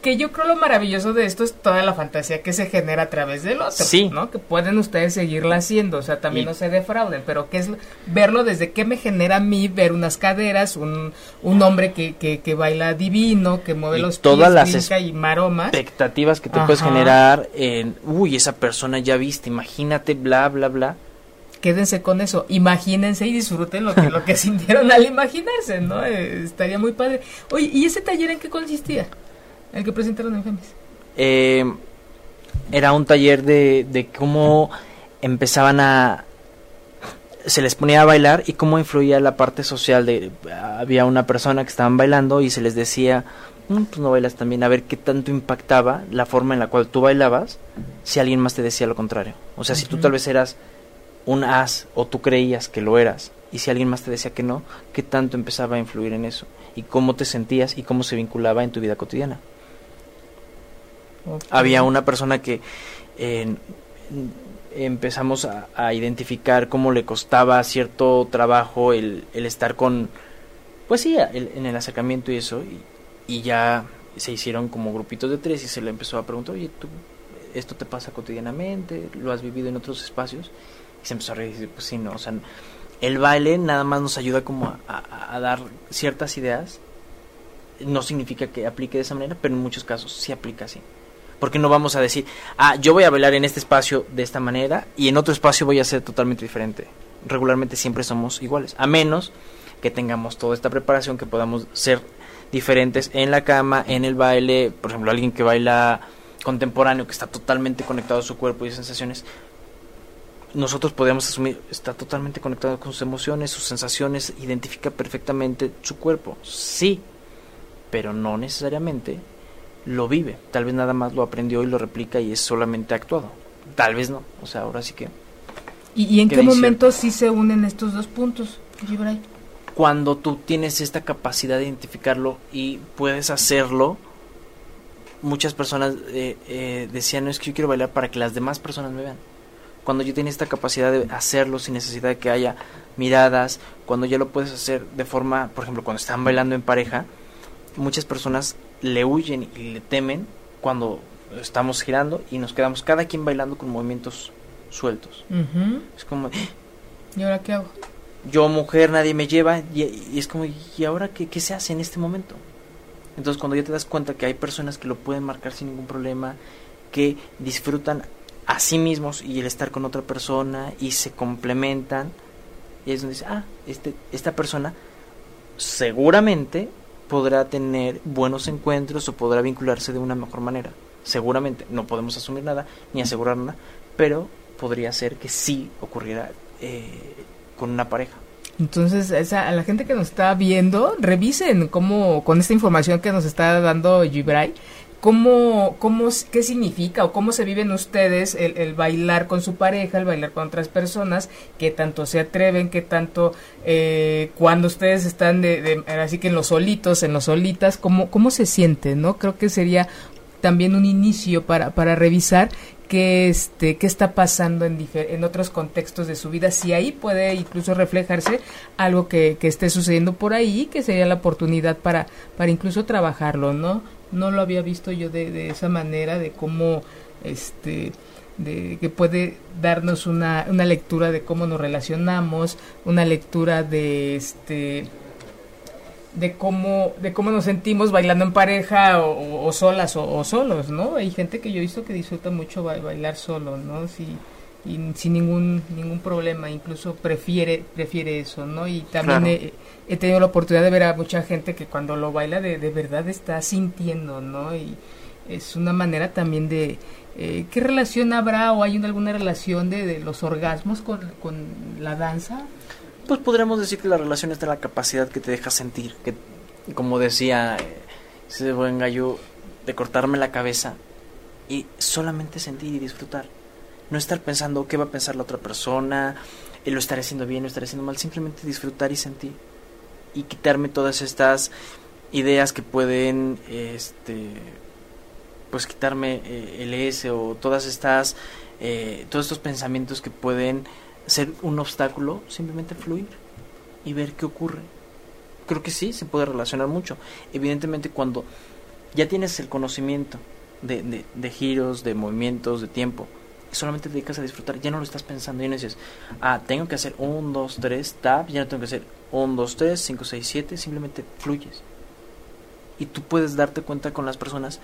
Que yo creo lo maravilloso de esto es toda la fantasía que se genera a través del otro, Sí. ¿no? Que pueden ustedes seguirla haciendo, o sea, también Y- no se defrauden, pero que es verlo desde qué me genera a mí ver unas caderas, un, un hombre que, que, que baila divino, que mueve Y los todas pies, las y maroma. expectativas que te puedes generar en, uy, esa persona ya viste, imagínate, bla, bla, bla. Quédense con eso, imagínense y disfruten lo que, lo que [laughs] sintieron al imaginarse, ¿no? Eh, estaría muy padre. Oye, ¿y ese taller en qué consistía? El que presentaron en Femis. Eh, era un taller de, de cómo empezaban a... Se les ponía a bailar y cómo influía la parte social de... Había una persona que estaban bailando y se les decía, "Mm, pues no bailas también, a ver qué tanto impactaba la forma en la cual tú bailabas si alguien más te decía lo contrario. O sea, si tú tal vez eras un as o tú creías que lo eras y si alguien más te decía que no, qué tanto empezaba a influir en eso y cómo te sentías y cómo se vinculaba en tu vida cotidiana. Había una persona que empezamos a, identificar cómo le costaba cierto trabajo el, estar con, pues sí, el- en el acercamiento y eso, y, ya se hicieron como grupitos de tres y se le empezó a preguntar, oye, ¿tú, esto te pasa cotidianamente? ¿Lo has vivido en otros espacios? Y se empezó a reír pues sí, no, o sea, el baile nada más nos ayuda como a- a dar ciertas ideas, no significa que aplique de esa manera, pero en muchos casos sí aplica así. Porque no vamos a decir, ah, yo voy a bailar en este espacio de esta manera y en otro espacio voy a ser totalmente diferente. Regularmente siempre somos iguales, a menos que tengamos toda esta preparación, que podamos ser diferentes en la cama, en el baile, por ejemplo, alguien que baila contemporáneo, que está totalmente conectado a su cuerpo y sensaciones, nosotros podemos asumir, está totalmente conectado con sus emociones, sus sensaciones, identifica perfectamente su cuerpo, sí, pero no necesariamente lo vive. Tal vez nada más lo aprendió y lo replica y es solamente actuado. Tal vez no. O sea, ahora sí que ¿Y, y en qué momento sí se unen estos dos puntos, Gibray? cuando tú tienes esta capacidad de identificarlo y puedes hacerlo, muchas personas eh, eh, decían, no es que yo quiero bailar para que las demás personas me vean. Cuando yo tenía esta capacidad de hacerlo sin necesidad de que haya miradas, cuando ya lo puedes hacer de forma, por ejemplo, cuando están bailando en pareja, muchas personas le huyen y le temen cuando estamos girando y nos quedamos cada quien bailando con movimientos sueltos. Es como, ¿Y ahora qué hago? yo mujer, nadie me lleva, y, y es como, ¿y ahora qué, qué se hace en este momento? Entonces cuando ya te das cuenta que hay personas que lo pueden marcar sin ningún problema, que disfrutan a sí mismos y el estar con otra persona y se complementan, y es donde dices, ah, este, esta persona seguramente podrá tener buenos encuentros o podrá vincularse de una mejor manera. Seguramente, no podemos asumir nada ni asegurar nada, pero podría ser que sí ocurriera eh, con una pareja. Entonces, esa, a la gente que nos está viendo, revisen cómo, con esta información que nos está dando Gibray, cómo, cómo, qué significa o cómo se viven ustedes el, el bailar con su pareja, el bailar con otras personas, qué tanto se atreven, qué tanto, eh, cuando ustedes están de, de- así que en los solitos, en los solitas, cómo, cómo se sienten, ¿no? Creo que sería también un inicio para, para revisar qué, este, qué está pasando en, en otros contextos de su vida, si ahí puede incluso reflejarse algo que, que esté sucediendo por ahí, que sería la oportunidad para, para incluso trabajarlo, ¿no? No lo había visto yo de, de esa manera, de cómo este de que puede darnos una, una lectura de cómo nos relacionamos, una lectura de este de cómo de cómo nos sentimos bailando en pareja o, solas o, solos, ¿no? Hay gente que yo he visto que disfruta mucho bailar solo, ¿no? Y sin ningún ningún problema, incluso prefiere prefiere eso, ¿no? Y también he, tenido la oportunidad de ver a mucha gente que cuando lo baila de, de verdad está sintiendo, ¿no? Y es una manera también de eh, ¿qué relación habrá o hay alguna relación de, de los orgasmos con, con la danza? Pues podríamos decir que la relación está en la capacidad que te deja sentir, que como decía eh, ese buen gallo, de cortarme la cabeza y solamente sentir y disfrutar. No estar pensando qué va a pensar la otra persona, eh, lo estaré haciendo bien, lo estaré haciendo mal, simplemente disfrutar y sentir. Y quitarme todas estas ideas que pueden, este, pues quitarme eh, el S o todas estas, todos estos pensamientos que pueden ser un obstáculo, simplemente fluir y ver qué ocurre. Creo que sí, se puede relacionar mucho. Evidentemente cuando ya tienes el conocimiento de, de, giros, de movimientos, de tiempo, solamente te dedicas a disfrutar, ya no lo estás pensando, ya no dices, ah, tengo que hacer un, dos, tres, tap, ya no tengo que hacer un, dos, tres, cinco, seis, siete, simplemente fluyes. Y tú puedes darte cuenta con las personas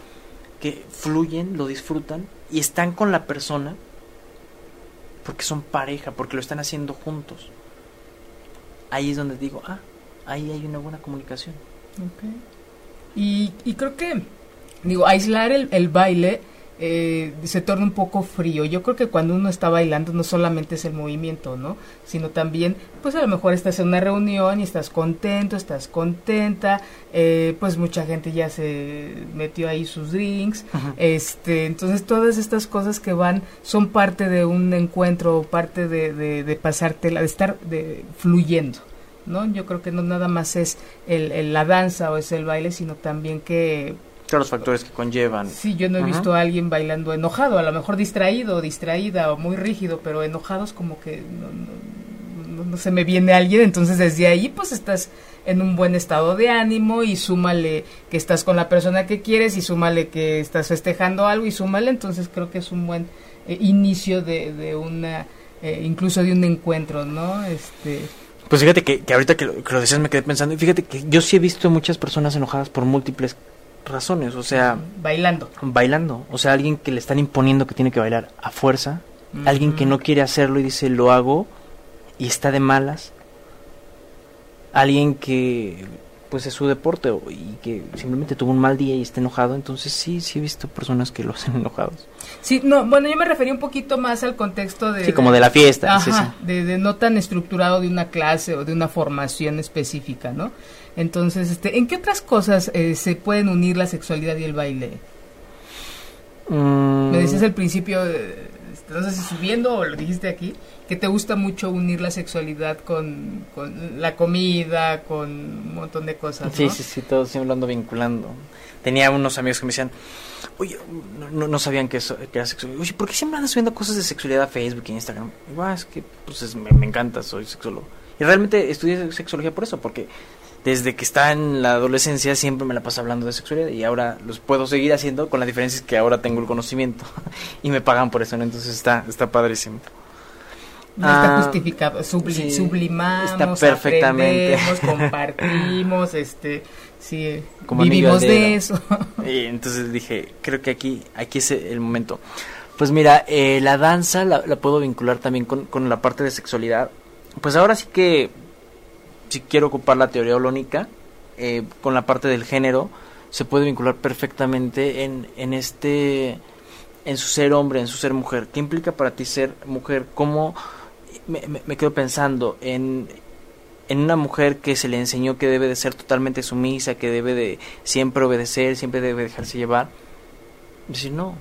que fluyen, lo disfrutan y están con la persona porque son pareja, porque lo están haciendo juntos. Ahí es donde digo, ah, ahí hay una buena comunicación. Okay. Y, y creo que, digo, aislar el, el baile eh, se torna un poco frío. Yo creo que cuando uno está bailando no solamente es el movimiento, ¿no? Sino también, pues a lo mejor estás en una reunión y estás contento, estás contenta, eh, pues mucha gente ya se metió ahí sus drinks, este, entonces todas estas cosas que van son parte de un encuentro, parte de, de, de pasártela, de estar de, fluyendo. ¿no? Yo creo que no nada más es el, la danza o es el baile, sino también que los factores que conllevan. Sí, yo no he visto a alguien bailando enojado, a lo mejor distraído, distraída o muy rígido, pero enojados como que no, no, se me viene alguien, entonces desde ahí pues estás en un buen estado de ánimo y súmale que estás con la persona que quieres y súmale que estás festejando algo y súmale, entonces creo que es un buen eh, inicio de, de una, eh, incluso de un encuentro, ¿no? Este... Pues fíjate que, que ahorita que lo, que lo decías me quedé pensando, y fíjate que yo sí he visto muchas personas enojadas por múltiples razones, o sea... Bailando. Bailando, o sea, alguien que le están imponiendo que tiene que bailar a fuerza, alguien que no quiere hacerlo y dice lo hago y está de malas, alguien que pues es su deporte y que simplemente tuvo un mal día y está enojado, entonces sí, sí he visto personas que lo hacen [laughs] enojados. Sí, no, bueno, yo me refería un poquito más al contexto de... Sí, como de la fiesta. Ajá, De, de no tan estructurado de una clase o de una formación específica, ¿no? Entonces, este, ¿en qué otras cosas eh, se pueden unir la sexualidad y el baile? Mm. Me decías al principio, eh, no sé si subiendo o lo dijiste aquí, que te gusta mucho unir la sexualidad con, la comida, con un montón de cosas. Sí, sí, sí, todo siempre lo ando vinculando. Tenía unos amigos que me decían, oye, no, sabían que, eso, que era sexualidad. Oye, ¿por qué siempre andas subiendo cosas de sexualidad a Facebook e Instagram? Igual, ah, es que pues me, me encanta, soy sexólogo. Y realmente estudié sexología por eso, porque desde que está en la adolescencia siempre me la paso hablando de sexualidad y ahora los puedo seguir haciendo con la diferencia es que ahora tengo el conocimiento [laughs] y me pagan por eso, ¿no? Entonces está, está padrísimo. No está ah, justificado, sublimamos, está perfectamente. [laughs] compartimos, este, sí, vivimos de eso. [laughs] Y entonces dije, creo que aquí, aquí es el momento. Pues mira, eh, la danza la, la, puedo vincular también con, con la parte de sexualidad. Pues ahora sí que si quiero ocupar la teoría holónica, eh, con la parte del género, se puede vincular perfectamente en, en este en su ser hombre, en su ser mujer. ¿Qué implica para ti ser mujer? ¿Cómo me, me, quedo pensando en, en una mujer que se le enseñó que debe de ser totalmente sumisa, que debe de siempre obedecer, siempre debe dejarse llevar? Decir, no,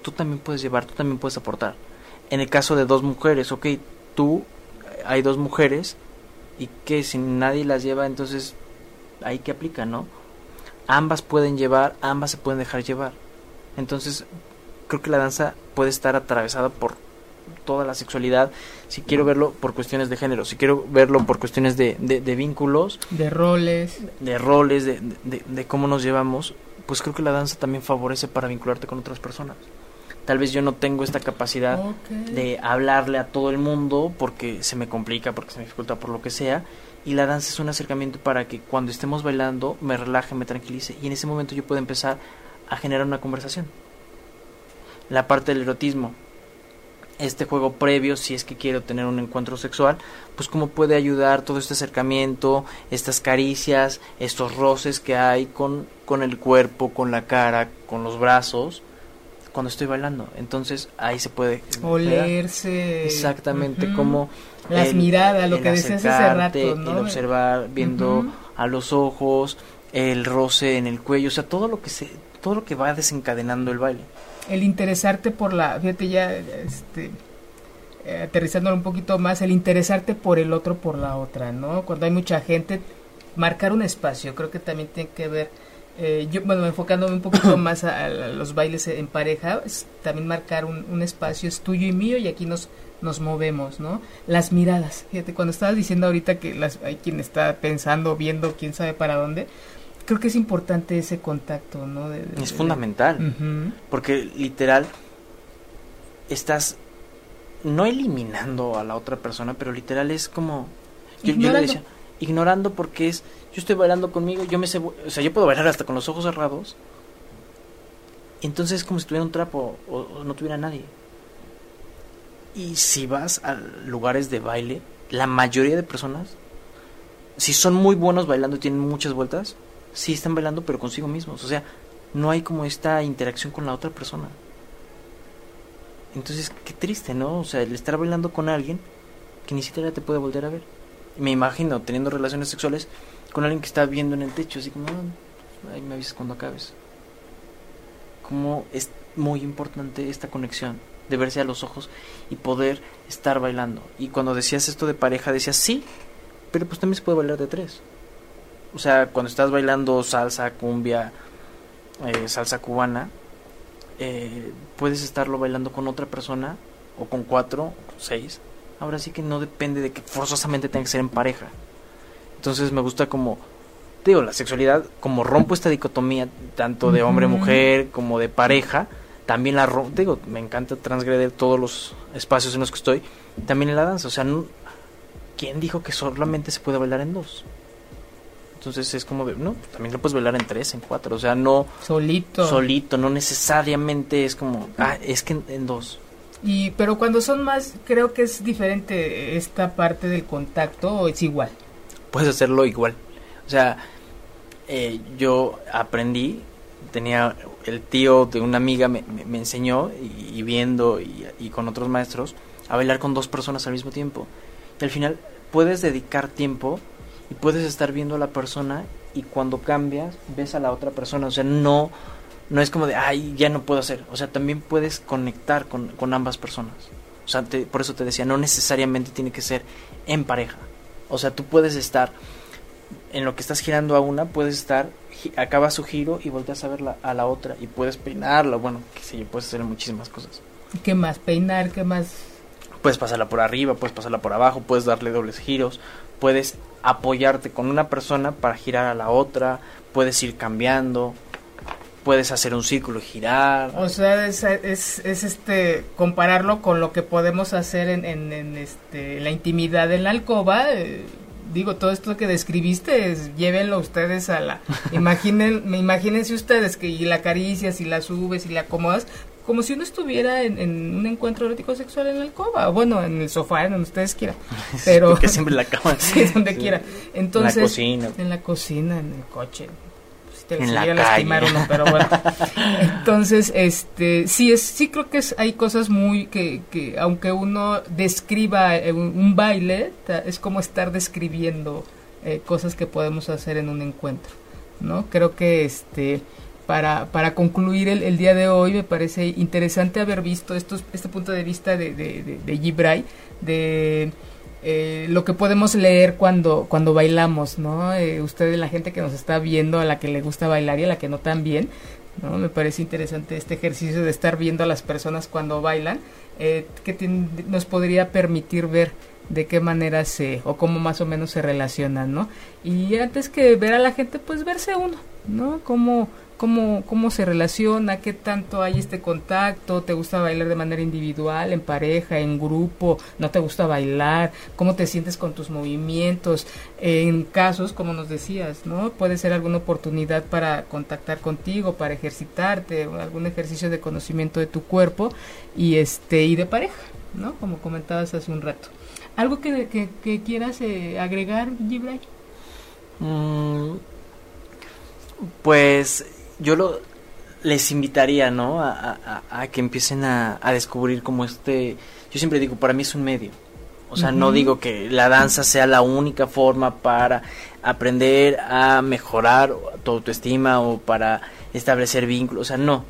tú también puedes llevar, tú también puedes aportar. En el caso de dos mujeres, ok, tú, hay dos mujeres, y que si nadie las lleva, entonces ahí que aplica, ¿no? Ambas pueden llevar, ambas se pueden dejar llevar. Entonces, creo que la danza puede estar atravesada por toda la sexualidad, si quiero verlo por cuestiones de género, si quiero verlo por cuestiones de, de, vínculos, de roles, de roles, de, de, cómo nos llevamos, pues creo que la danza también favorece para vincularte con otras personas. Tal vez yo no tengo esta capacidad de hablarle a todo el mundo porque se me complica, porque se me dificulta por lo que sea. Y la danza es un acercamiento para que cuando estemos bailando me relaje, me tranquilice. Y en ese momento yo puedo empezar a generar una conversación. La parte del erotismo. Este juego previo, si es que quiero tener un encuentro sexual, pues cómo puede ayudar todo este acercamiento, estas caricias, estos roces que hay con, con el cuerpo, con la cara, con los brazos cuando estoy bailando. Entonces ahí se puede olerse. Exactamente, como las miradas, lo que decías hace rato, ¿no? El observar, viendo a los ojos, el roce en el cuello, o sea, todo lo que se todo lo que va desencadenando el baile. El interesarte por la, fíjate ya este eh, aterrizándolo un poquito más, el interesarte por el otro, por la otra, ¿no? Cuando hay mucha gente, marcar un espacio, creo que también tiene que ver eh, yo, bueno, enfocándome un poquito [coughs] más a, los bailes en pareja, también marcar un, espacio es tuyo y mío y aquí nos, nos movemos, ¿no? Las miradas, fíjate, cuando estabas diciendo ahorita que las, hay quien está pensando, viendo, quién sabe para dónde, creo que es importante ese contacto, ¿no? es fundamental, porque literal estás no eliminando a la otra persona, pero literal es como... Yo, yo le decía, ignorando porque es yo estoy bailando conmigo, yo me sé, o sea, yo puedo bailar hasta con los ojos cerrados. Entonces es como si tuviera un trapo o, no tuviera nadie. Y si vas a lugares de baile, la mayoría de personas, si son muy buenos bailando y tienen muchas vueltas, sí están bailando pero consigo mismos. O sea, no hay como esta interacción con la otra persona. Entonces, qué triste, ¿no? O sea, el estar bailando con alguien que ni siquiera te puede volver a ver. Me imagino teniendo relaciones sexuales con alguien que está viendo en el techo, así como, ah, ahí me avisas cuando acabes. Como es muy importante esta conexión de verse a los ojos y poder estar bailando. Y cuando decías esto de pareja, decías sí, pero pues también se puede bailar de tres. O sea, cuando estás bailando salsa, cumbia, eh, salsa cubana, eh, puedes estarlo bailando con otra persona, o con cuatro, o seis. Ahora sí que no depende de que forzosamente tenga que ser en pareja. Entonces me gusta como, digo, la sexualidad, como rompo esta dicotomía tanto de hombre-mujer como de pareja, también la rompo, digo, me encanta transgredir todos los espacios en los que estoy, también en la danza, o sea, ¿quién dijo que solamente se puede bailar en dos? Entonces es como de, no, también lo puedes bailar en tres, en cuatro, o sea, no... Solito. Solito, no necesariamente es como, ah, es que en dos. Y, pero cuando son más, creo que es diferente esta parte del contacto o es igual puedes hacerlo igual. O sea, eh, yo aprendí, tenía el tío de una amiga me, me, enseñó y, viendo y, con otros maestros a bailar con dos personas al mismo tiempo. Y al final puedes dedicar tiempo y puedes estar viendo a la persona y cuando cambias ves a la otra persona. O sea, no, no es como de, ay, ya no puedo hacer. O sea, también puedes conectar con, con ambas personas. O sea, por eso te decía, no necesariamente tiene que ser en pareja. O sea, tú puedes estar en lo que estás girando a una, puedes estar, acaba su giro y volteas a ver a la otra y puedes peinarla, bueno, que sé puedes hacer muchísimas cosas. ¿Qué más? ¿Peinar? ¿Qué más? Puedes pasarla por arriba, puedes pasarla por abajo, puedes darle dobles giros, puedes apoyarte con una persona para girar a la otra, puedes ir cambiando, puedes hacer un círculo y girar. O sea, es, es, este compararlo con lo que podemos hacer en, en, este, la intimidad en la alcoba. Eh, digo, todo esto que describiste, llévenlo ustedes a la... [laughs] Imaginen, imagínense ustedes que y la acaricias y la subes y la acomodas como si uno estuviera en, un encuentro erótico sexual en la alcoba, bueno, en el sofá, en donde ustedes quieran. [laughs] Pero que siempre la cama. [laughs] sí, donde quiera. Entonces, en la cocina. En la cocina, en el coche te en la lastimar uno, pero bueno. [laughs] Entonces, este, sí es, sí creo que es, hay cosas muy que, que aunque uno describa eh, un, baile, es como estar describiendo eh, cosas que podemos hacer en un encuentro, ¿no? Creo que este, para, para concluir el, el día de hoy me parece interesante haber visto estos, este punto de vista de, de, de, de Gibray, de eh, lo que podemos leer cuando, cuando bailamos, ¿no? Eh, ustedes, la gente que nos está viendo, a la que le gusta bailar y a la que no tan bien, ¿no? Me parece interesante este ejercicio de estar viendo a las personas cuando bailan, eh, que nos podría permitir ver de qué manera se o cómo más o menos se relacionan, ¿no? Y antes que ver a la gente, pues verse uno, ¿no? Cómo cómo, cómo se relaciona, qué tanto hay este contacto, te gusta bailar de manera individual, en pareja, en grupo, no te gusta bailar, cómo te sientes con tus movimientos, en casos como nos decías, ¿no? Puede ser alguna oportunidad para contactar contigo, para ejercitarte, algún ejercicio de conocimiento de tu cuerpo y este y de pareja, ¿no? Como comentabas hace un rato. ¿Algo que, que, quieras eh, agregar, Gibray? Mm, pues yo lo, les invitaría, ¿no? A, a, que empiecen a, a, descubrir como este... Yo siempre digo, para mí es un medio. O sea, no digo que la danza sea la única forma para aprender a mejorar tu autoestima o para establecer vínculos. O sea, no,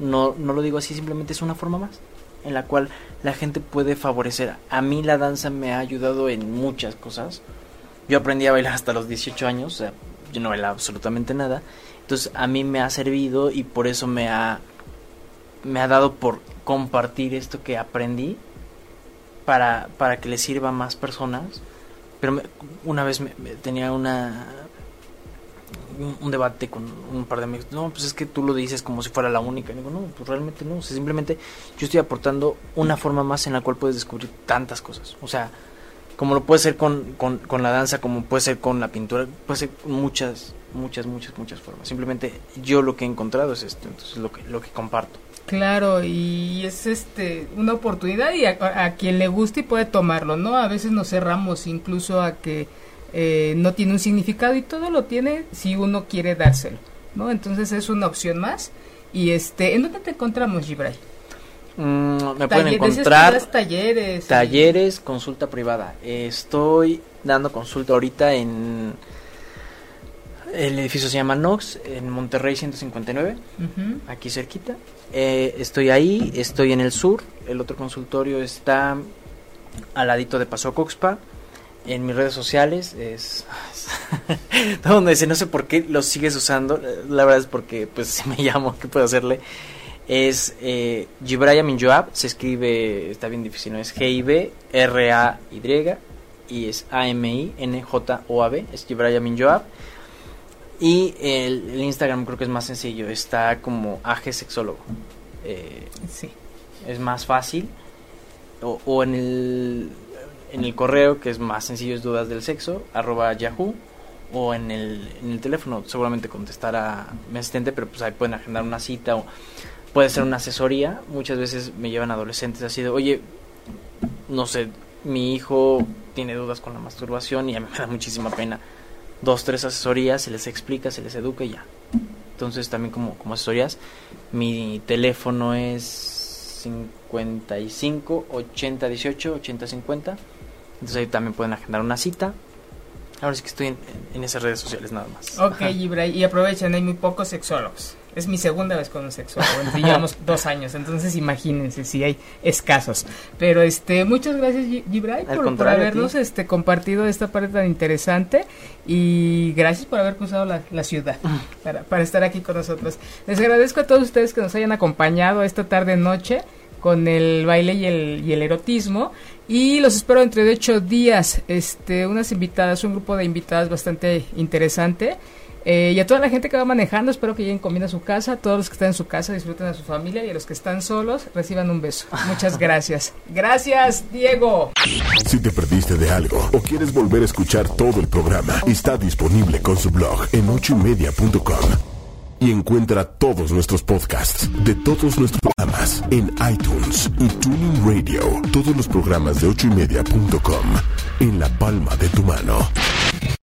no, no lo digo así, simplemente es una forma más en la cual la gente puede favorecer. A mí la danza me ha ayudado en muchas cosas. Yo aprendí a bailar hasta los 18 años, o sea, yo no bailaba absolutamente nada. Entonces a mí me ha servido y por eso me ha, me ha dado por compartir esto que aprendí para, para que le sirva a más personas. Pero una vez me, tenía una un, debate con un par de amigos. No, pues es que tú lo dices como si fuera la única. Y digo, no, pues realmente no. Simplemente yo estoy aportando una forma más en la cual puedes descubrir tantas cosas. O sea, como lo puede ser con, con, con, la danza, como puede ser con la pintura, puede ser muchas, muchas, muchas, muchas formas. Simplemente yo lo que he encontrado es esto, entonces lo que, lo que comparto. Claro, y es este una oportunidad y a, quien le guste y puede tomarlo, ¿no? A veces nos cerramos incluso a que eh, no tiene un significado y todo lo tiene si uno quiere dárselo, ¿no? Entonces es una opción más. Y este, ¿en dónde te encontramos, Gibray? Mm, me pueden encontrar talleres. Talleres, consulta privada. Estoy dando consulta ahorita en el edificio se llama Nox, en Monterrey 159, aquí cerquita. Eh, estoy ahí, estoy en el sur. El otro consultorio está al ladito de Paso Coxpa. En mis redes sociales es, [laughs] donde dice no sé por qué lo sigues usando. La verdad es porque pues [laughs] si me llamo, ¿qué puedo hacerle? es eh, Gibraya Minjoab, se escribe, está bien difícil, ¿no? es G-I-B-R-A-Y y es A-M-I-N-J-O-A-B, es Gibraya Minjoab. Y el, Instagram creo que es más sencillo, está como AG Sexólogo. Eh, sí. Es más fácil. O, o, en, el, en el correo, que es más sencillo, es dudas del sexo, arroba yahoo. O en el, en el teléfono, seguramente contestará mi asistente, pero pues ahí pueden agendar una cita o puede ser una asesoría. Muchas veces me llevan adolescentes así de, oye, no sé, mi hijo tiene dudas con la masturbación y a mí me da muchísima pena. Dos, tres asesorías, se les explica, se les educa y ya. Entonces también como, como asesorías, mi teléfono es 55 80 18 80 50. Entonces ahí también pueden agendar una cita. Ahora sí que estoy en, esas redes sociales nada más. Ok, y aprovechen, hay muy pocos sexólogos es mi segunda vez con un sexólogo, llevamos [laughs] dos años, entonces imagínense si hay escasos. Pero este, muchas gracias Gibray por, habernos este compartido esta parte tan interesante y gracias por haber cruzado la, ciudad [laughs] para, para estar aquí con nosotros. Les agradezco a todos ustedes que nos hayan acompañado esta tarde noche con el baile y el, y el erotismo y los espero entre de ocho días este unas invitadas un grupo de invitadas bastante interesante eh, y a toda la gente que va manejando, espero que lleguen comiendo a su casa. Todos los que están en su casa, disfruten a su familia. Y a los que están solos, reciban un beso. Muchas [laughs] gracias. Gracias, Diego. Si te perdiste de algo o quieres volver a escuchar todo el programa, está disponible con su blog en ochoymedia.com. Y encuentra todos nuestros podcasts de todos nuestros programas en iTunes y Tuning Radio. Todos los programas de ochoymedia.com en la palma de tu mano.